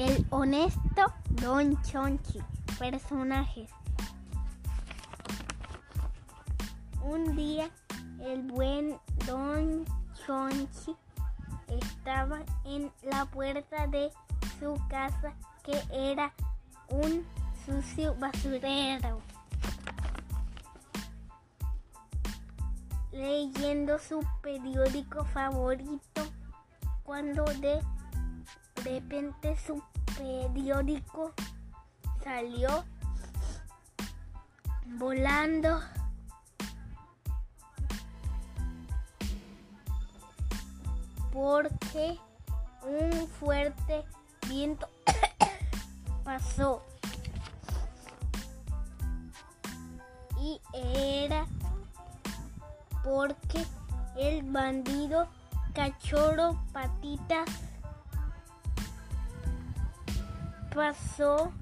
El honesto Don Chonchi. Personajes. Un día el buen Don Chonchi estaba en la puerta de su casa que era un sucio basurero. Leyendo su periódico favorito cuando de repente su periódico salió volando. Porque un fuerte viento pasó. Y era porque el bandido cachorro patitas pasó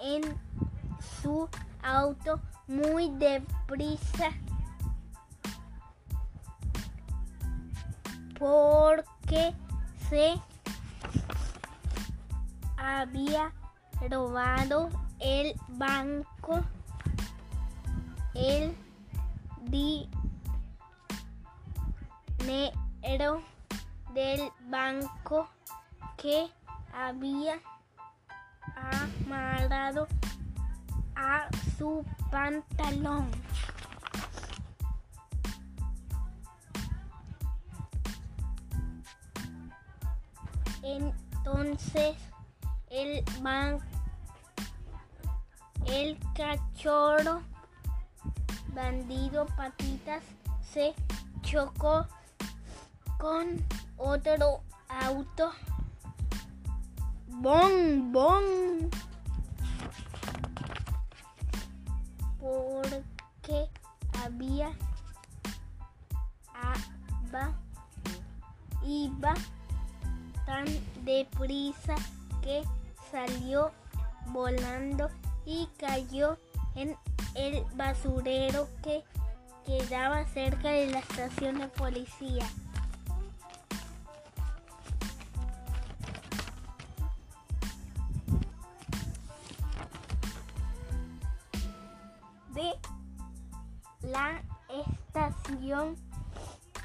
en su auto muy deprisa porque se había robado el banco, el dinero del banco que había a su pantalón. Entonces el man, el cachorro bandido patitas se chocó con otro auto. Bon, bon. Porque había aba, iba tan deprisa que salió volando y cayó en el basurero que quedaba cerca de la estación de policía. Estación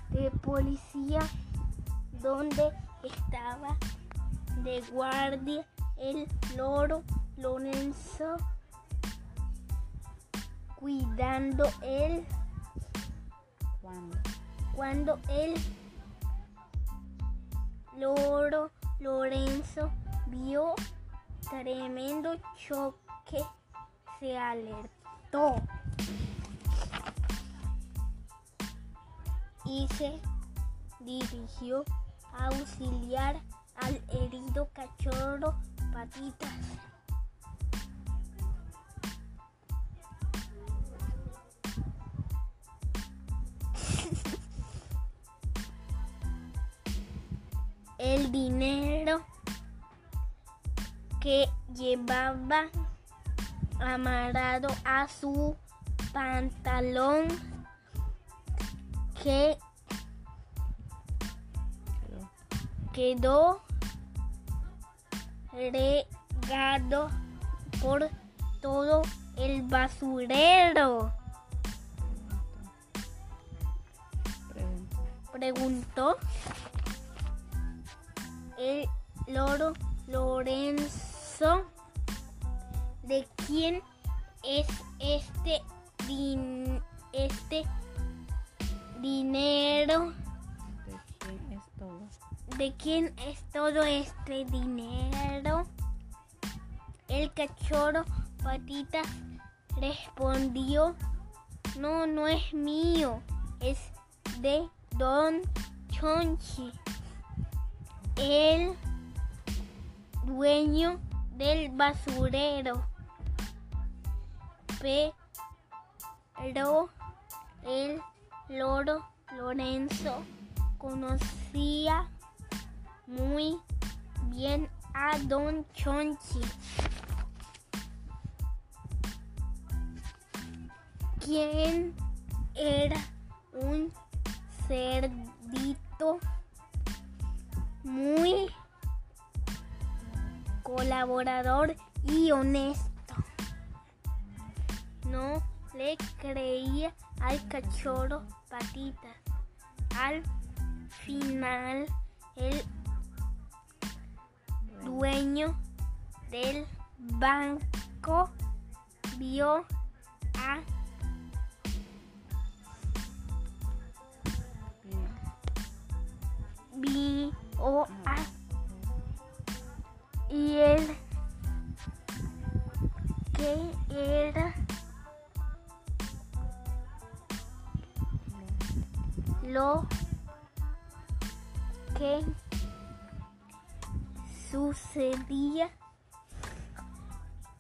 de policía donde estaba de guardia el loro Lorenzo cuidando él cuando el loro Lorenzo vio tremendo choque se alertó y se dirigió a auxiliar al herido cachorro patitas. El dinero que llevaba amarrado a su pantalón que Quedó. regado por todo el basurero. Preguntó el loro Lorenzo de quién es este este ¿De quién es todo este dinero? El cachorro patitas respondió, no, no es mío, es de Don Chonchi, el dueño del basurero. Pero el loro Lorenzo conocía muy bien a Don Chonchi, quien era un cerdito muy colaborador y honesto. No le creía al cachorro patitas. Al final, el dueño del banco vio a vio a y él que era lo que sucedía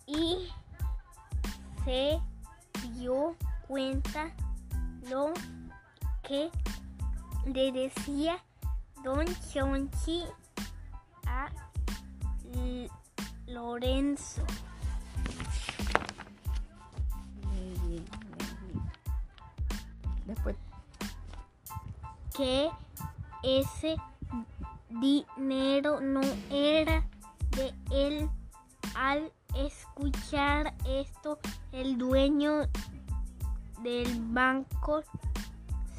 y se dio cuenta lo que le decía Don Chonchi a L- Lorenzo. Después, que ese dinero no era de él. Al escuchar esto, el dueño del banco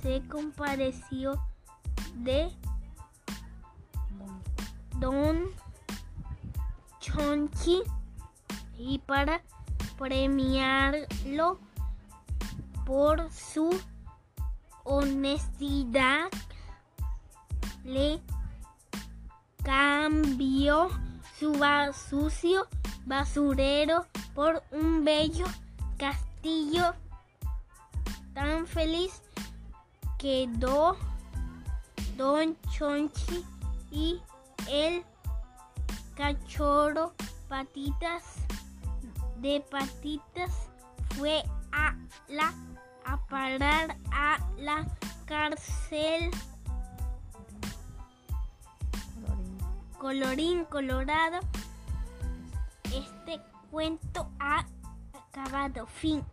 se compareció de don, Chonchi y para premiarlo por su honestidad le cambió su sucio basurero por un bello castillo tan feliz quedó Don Chonchi y el cachorro patitas de patitas fue a la a parar a la cárcel colorín colorado. Este cuento ha acabado. Fin